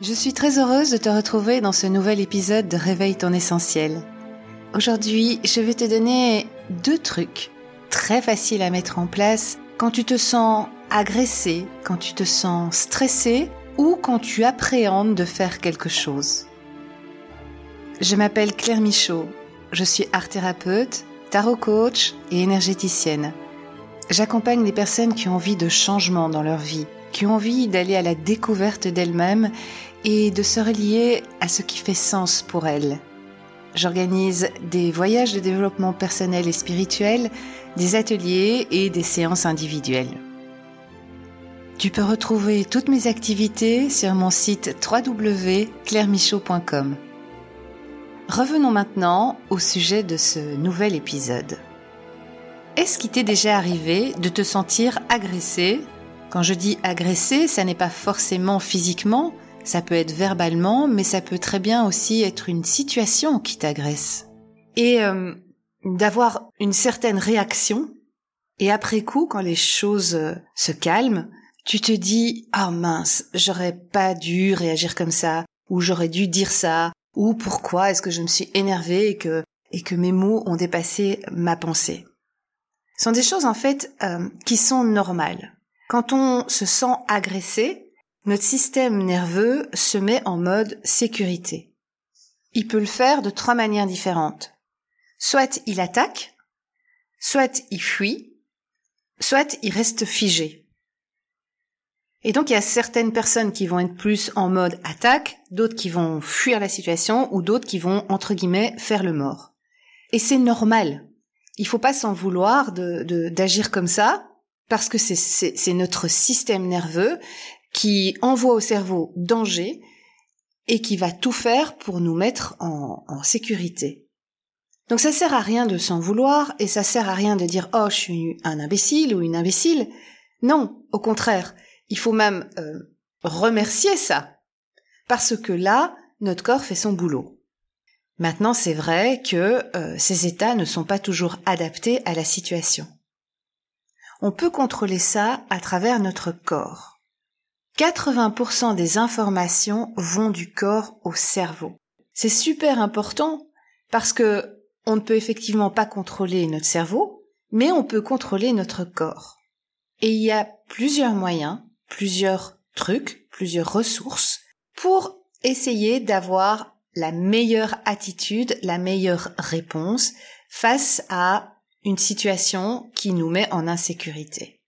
Je suis très heureuse de te retrouver dans ce nouvel épisode de Réveille ton essentiel. Aujourd'hui, je vais te donner deux trucs très faciles à mettre en place quand tu te sens agressé, quand tu te sens stressé ou quand tu appréhendes de faire quelque chose. Je m'appelle Claire Michaud, je suis art thérapeute, tarot coach et énergéticienne. J'accompagne des personnes qui ont envie de changement dans leur vie, qui ont envie d'aller à la découverte d'elles-mêmes et de se relier à ce qui fait sens pour elles. J'organise des voyages de développement personnel et spirituel, des ateliers et des séances individuelles. Tu peux retrouver toutes mes activités sur mon site www.clairemichaud.com. Revenons maintenant au sujet de ce nouvel épisode. Est-ce qu'il t'est déjà arrivé de te sentir agressé Quand je dis agressé, ça n'est pas forcément physiquement, ça peut être verbalement, mais ça peut très bien aussi être une situation qui t'agresse. Et euh, d'avoir une certaine réaction, et après coup, quand les choses euh, se calment, tu te dis « Ah mince, j'aurais pas dû réagir comme ça, ou j'aurais dû dire ça, ou pourquoi est-ce que je me suis énervée et que, et que mes mots ont dépassé ma pensée ?» Ce sont des choses en fait euh, qui sont normales. Quand on se sent agressé, notre système nerveux se met en mode sécurité. Il peut le faire de trois manières différentes. Soit il attaque, soit il fuit, soit il reste figé. Et donc il y a certaines personnes qui vont être plus en mode attaque, d'autres qui vont fuir la situation ou d'autres qui vont entre guillemets faire le mort. Et c'est normal. Il faut pas s'en vouloir d'agir comme ça parce que c'est notre système nerveux qui envoie au cerveau danger et qui va tout faire pour nous mettre en, sécurité. Donc ça sert à rien de s'en vouloir et ça sert à rien de dire oh je suis un imbécile ou une imbécile. Non, au contraire, il faut même euh, remercier ça parce que là notre corps fait son boulot. Maintenant c'est vrai que euh, ces états ne sont pas toujours adaptés à la situation. On peut contrôler ça à travers notre corps. 80% des informations vont du corps au cerveau. C'est super important parce que on ne peut effectivement pas contrôler notre cerveau, mais on peut contrôler notre corps. Et il y a plusieurs moyens, plusieurs trucs, plusieurs ressources pour essayer d'avoir la meilleure attitude, la meilleure réponse face à une situation qui nous met en insécurité.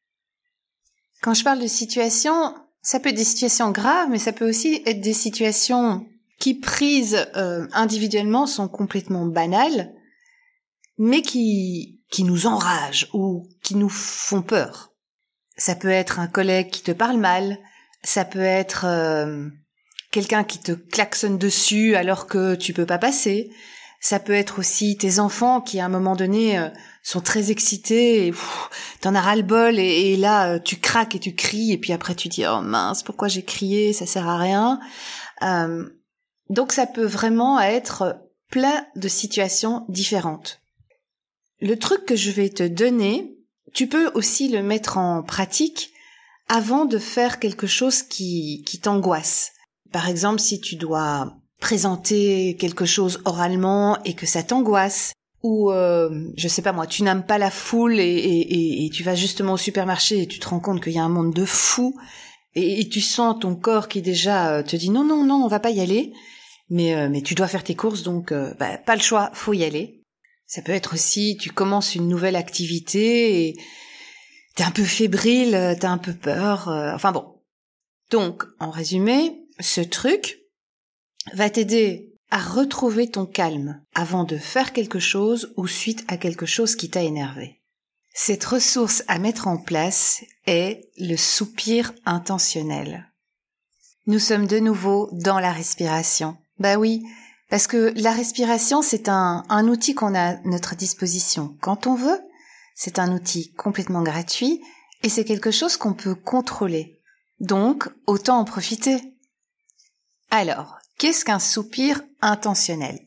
Quand je parle de situation, ça peut être des situations graves, mais ça peut aussi être des situations qui, prises euh, individuellement, sont complètement banales, mais qui, qui nous enragent ou qui nous font peur. Ça peut être un collègue qui te parle mal, ça peut être euh, quelqu'un qui te klaxonne dessus alors que tu peux pas passer, ça peut être aussi tes enfants qui, à un moment donné, euh, sont très excités et t'en as ras le bol et, là, euh, tu craques et tu cries et puis après tu dis, oh mince, pourquoi j'ai crié, ça sert à rien. Euh, donc ça peut vraiment être plein de situations différentes. Le truc que je vais te donner, tu peux aussi le mettre en pratique avant de faire quelque chose qui, qui t'angoisse. Par exemple, si tu dois présenter quelque chose oralement et que ça t'angoisse ou euh, je sais pas moi, tu n'aimes pas la foule et, et, tu vas justement au supermarché et tu te rends compte qu'il y a un monde de fous et, tu sens ton corps qui déjà euh, te dit non non non on va pas y aller mais euh, mais tu dois faire tes courses donc euh, bah, pas le choix faut y aller. Ça peut être aussi tu commences une nouvelle activité et t'es un peu fébrile t'as un peu peur enfin bon. Donc en résumé ce truc va t'aider à retrouver ton calme avant de faire quelque chose ou suite à quelque chose qui t'a énervé. Cette ressource à mettre en place est le soupir intentionnel. Nous sommes de nouveau dans la respiration. Bah oui, parce que la respiration, c'est un, outil qu'on a à notre disposition quand on veut. C'est un outil complètement gratuit et c'est quelque chose qu'on peut contrôler. Donc, autant en profiter. Alors, Qu'est-ce qu'un soupir intentionnel?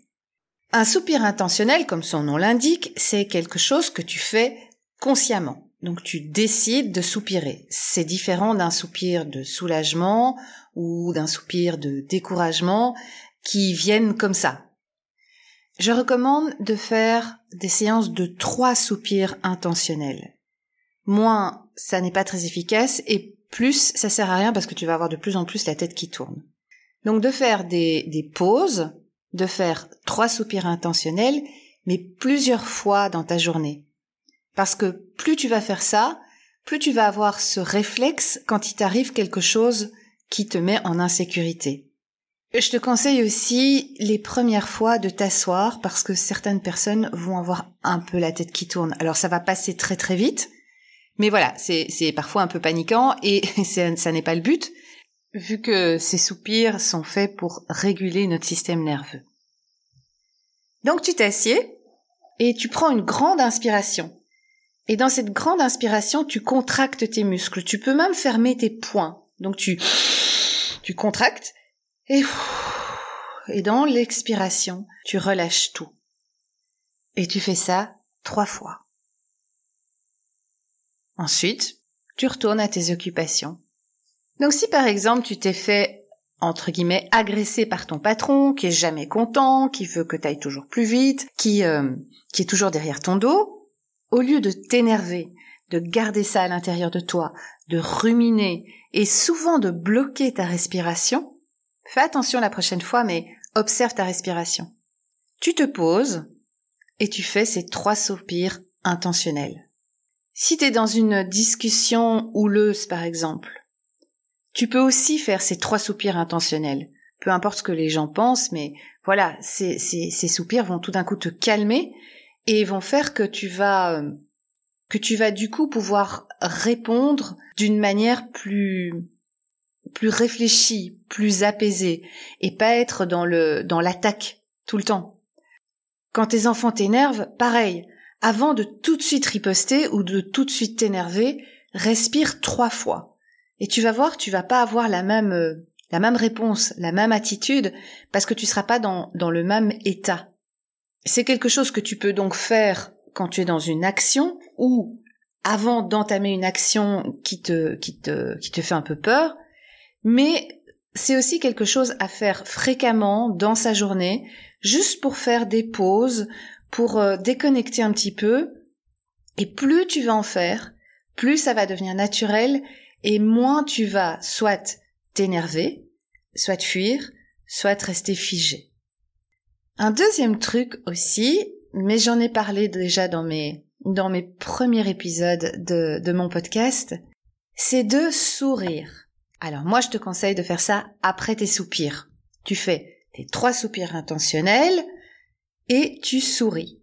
Un soupir intentionnel, comme son nom l'indique, c'est quelque chose que tu fais consciemment. Donc tu décides de soupirer. C'est différent d'un soupir de soulagement ou d'un soupir de découragement qui viennent comme ça. Je recommande de faire des séances de trois soupirs intentionnels. Moins, ça n'est pas très efficace et plus, ça sert à rien parce que tu vas avoir de plus en plus la tête qui tourne. Donc de faire des, des pauses, de faire trois soupirs intentionnels, mais plusieurs fois dans ta journée. Parce que plus tu vas faire ça, plus tu vas avoir ce réflexe quand il t'arrive quelque chose qui te met en insécurité. Je te conseille aussi les premières fois de t'asseoir parce que certaines personnes vont avoir un peu la tête qui tourne. Alors ça va passer très très vite, mais voilà, c'est parfois un peu paniquant et ça n'est pas le but, vu que ces soupirs sont faits pour réguler notre système nerveux. Donc tu t'assieds et tu prends une grande inspiration. Et dans cette grande inspiration, tu contractes tes muscles. Tu peux même fermer tes poings. Donc tu, tu contractes et, et dans l'expiration, tu relâches tout. Et tu fais ça trois fois. Ensuite, tu retournes à tes occupations. Donc si par exemple tu t'es fait entre guillemets agressé par ton patron, qui est jamais content, qui veut que tu ailles toujours plus vite, qui euh, qui est toujours derrière ton dos, au lieu de t'énerver, de garder ça à l'intérieur de toi, de ruminer et souvent de bloquer ta respiration, fais attention la prochaine fois, mais observe ta respiration. Tu te poses et tu fais ces trois soupirs intentionnels. Si tu es dans une discussion houleuse, par exemple, tu peux aussi faire ces trois soupirs intentionnels. Peu importe ce que les gens pensent, mais voilà, ces, ces, soupirs vont tout d'un coup te calmer et vont faire que tu vas euh, que tu vas du coup pouvoir répondre d'une manière plus plus réfléchie, plus apaisée et pas être dans le dans l'attaque tout le temps. Quand tes enfants t'énervent, pareil, avant de tout de suite riposter ou de tout de suite t'énerver, respire trois fois. Et tu vas voir, tu vas pas avoir la même euh, la même réponse, la même attitude parce que tu seras pas dans dans le même état. C'est quelque chose que tu peux donc faire quand tu es dans une action ou avant d'entamer une action qui te, qui te, qui te fait un peu peur, mais c'est aussi quelque chose à faire fréquemment dans sa journée, juste pour faire des pauses, pour euh, déconnecter un petit peu. Et plus tu vas en faire, plus ça va devenir naturel et moins tu vas soit t'énerver, soit fuir, soit rester figé. Un deuxième truc aussi, mais j'en ai parlé déjà dans mes, dans mes premiers épisodes de, de mon podcast, c'est de sourire. Alors moi je te conseille de faire ça après tes soupirs. Tu fais tes trois soupirs intentionnels et tu souris.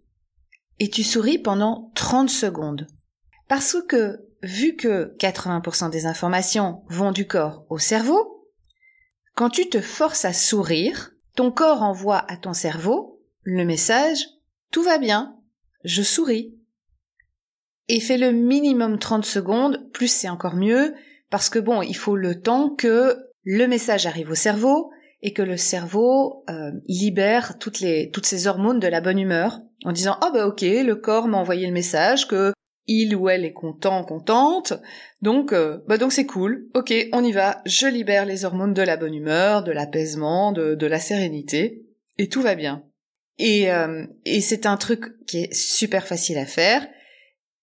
Et tu souris pendant 30 secondes. Parce que vu que 80% des informations vont du corps au cerveau, quand tu te forces à sourire, ton corps envoie à ton cerveau le message Tout va bien, je souris. Et fais le minimum 30 secondes, plus c'est encore mieux, parce que bon, il faut le temps que le message arrive au cerveau et que le cerveau euh, libère toutes les toutes ces hormones de la bonne humeur en disant oh bah ok le corps m'a envoyé le message que il ou elle est content, contente. Donc, euh, bah donc c'est cool. Ok, on y va. Je libère les hormones de la bonne humeur, de l'apaisement, de, de la sérénité, et tout va bien. Et, euh, et c'est un truc qui est super facile à faire,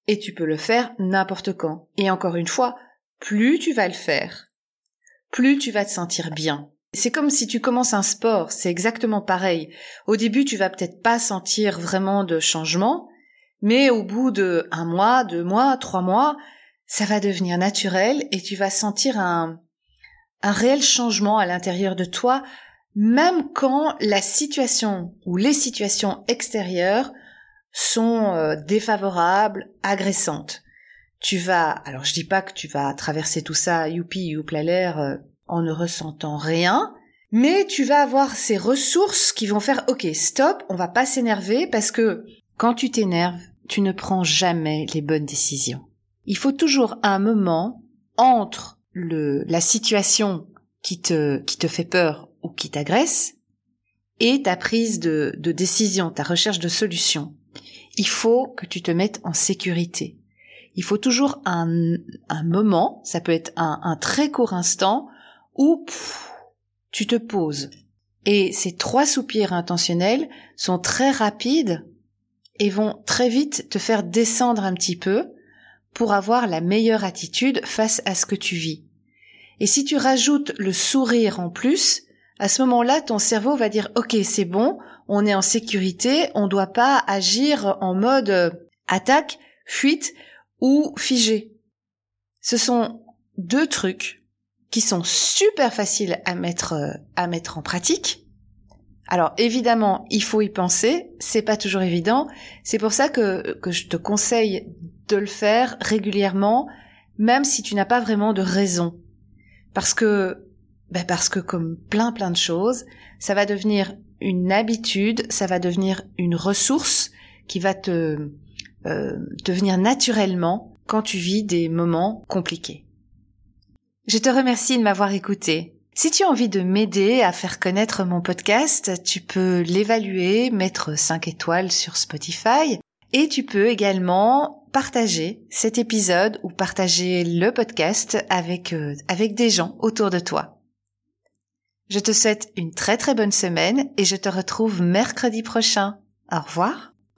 et tu peux le faire n'importe quand. Et encore une fois, plus tu vas le faire, plus tu vas te sentir bien. C'est comme si tu commences un sport, c'est exactement pareil. Au début, tu vas peut-être pas sentir vraiment de changement, mais au bout de un mois, deux mois, trois mois, ça va devenir naturel et tu vas sentir un, un réel changement à l'intérieur de toi, même quand la situation ou les situations extérieures sont euh, défavorables, agressantes. Tu vas, alors je dis pas que tu vas traverser tout ça, youpi, youpla l'air, euh, en ne ressentant rien, mais tu vas avoir ces ressources qui vont faire, ok, stop, on va pas s'énerver parce que quand tu t'énerves, tu ne prends jamais les bonnes décisions. Il faut toujours un moment entre le, la situation qui te, qui te fait peur ou qui t'agresse et ta prise de, de décision, ta recherche de solution. Il faut que tu te mettes en sécurité. il faut toujours un, un moment, ça peut être un, un très court instant, où tu te poses. Et ces trois soupirs intentionnels sont très rapides et vont très vite te faire descendre un petit peu pour avoir la meilleure attitude face à ce que tu vis. Et si tu rajoutes le sourire en plus, à ce moment-là, ton cerveau va dire OK, c'est bon, on est en sécurité, on ne doit pas agir en mode euh, attaque, fuite ou figé. Ce sont deux trucs qui sont super faciles à mettre euh, à mettre en pratique. Alors évidemment, il faut y penser, c'est pas toujours évident. C'est pour ça que que je te conseille de le faire régulièrement, même si tu n'as pas vraiment de raison. Parce que ben parce que comme plein plein de choses, ça va devenir une habitude, ça va devenir une ressource qui va te euh, devenir naturellement quand tu vis des moments compliqués. Je te remercie de m'avoir écouté. Si tu as envie de m'aider à faire connaître mon podcast, tu peux l'évaluer, mettre 5 étoiles sur Spotify et tu peux également partager cet épisode ou partager le podcast avec, euh, avec des gens autour de toi. Je te souhaite une très très bonne semaine et je te retrouve mercredi prochain. Au revoir.